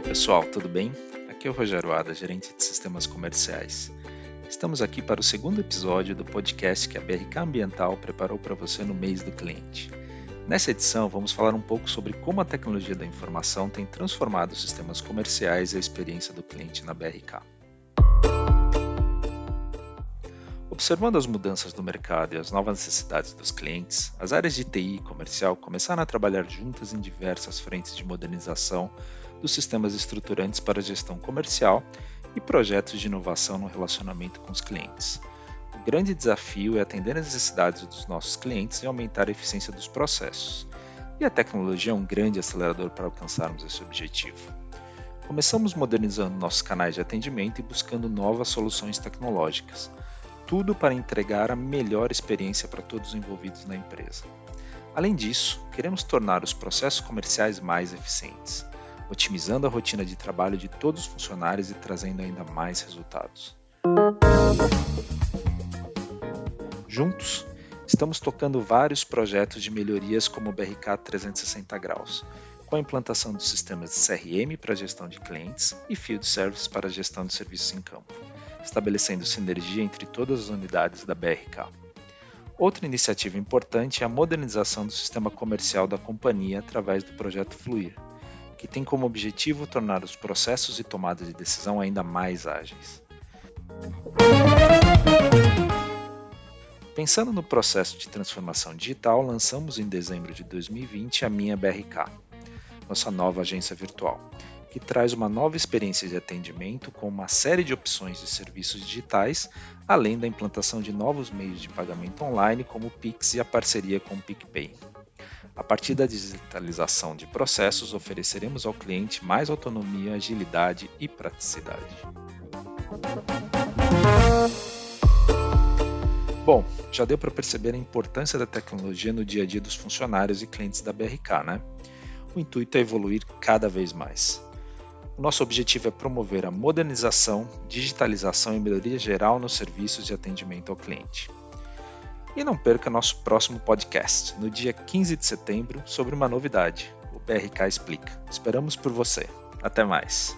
pessoal, tudo bem? Aqui é o Rogério Ada, gerente de sistemas comerciais. Estamos aqui para o segundo episódio do podcast que a BRK Ambiental preparou para você no mês do cliente. Nessa edição, vamos falar um pouco sobre como a tecnologia da informação tem transformado os sistemas comerciais e a experiência do cliente na BRK. Observando as mudanças do mercado e as novas necessidades dos clientes, as áreas de TI e comercial começaram a trabalhar juntas em diversas frentes de modernização dos sistemas estruturantes para gestão comercial e projetos de inovação no relacionamento com os clientes. O grande desafio é atender às necessidades dos nossos clientes e aumentar a eficiência dos processos. E a tecnologia é um grande acelerador para alcançarmos esse objetivo. Começamos modernizando nossos canais de atendimento e buscando novas soluções tecnológicas tudo para entregar a melhor experiência para todos os envolvidos na empresa. Além disso, queremos tornar os processos comerciais mais eficientes, otimizando a rotina de trabalho de todos os funcionários e trazendo ainda mais resultados. Juntos, estamos tocando vários projetos de melhorias como o BRK 360 graus, com a implantação dos sistemas de CRM para gestão de clientes e Field Service para gestão de serviços em campo estabelecendo sinergia entre todas as unidades da BRK. Outra iniciativa importante é a modernização do sistema comercial da companhia através do projeto Fluir, que tem como objetivo tornar os processos e tomadas de decisão ainda mais ágeis. Pensando no processo de transformação digital, lançamos em dezembro de 2020 a Minha BRK, nossa nova agência virtual, que traz uma nova experiência de atendimento com uma série de opções de serviços digitais, além da implantação de novos meios de pagamento online, como o Pix e a parceria com o PicPay. A partir da digitalização de processos, ofereceremos ao cliente mais autonomia, agilidade e praticidade. Bom, já deu para perceber a importância da tecnologia no dia a dia dos funcionários e clientes da BRK, né? O intuito é evoluir cada vez mais. O nosso objetivo é promover a modernização, digitalização e melhoria geral nos serviços de atendimento ao cliente. E não perca nosso próximo podcast, no dia 15 de setembro, sobre uma novidade, o BRK Explica. Esperamos por você. Até mais!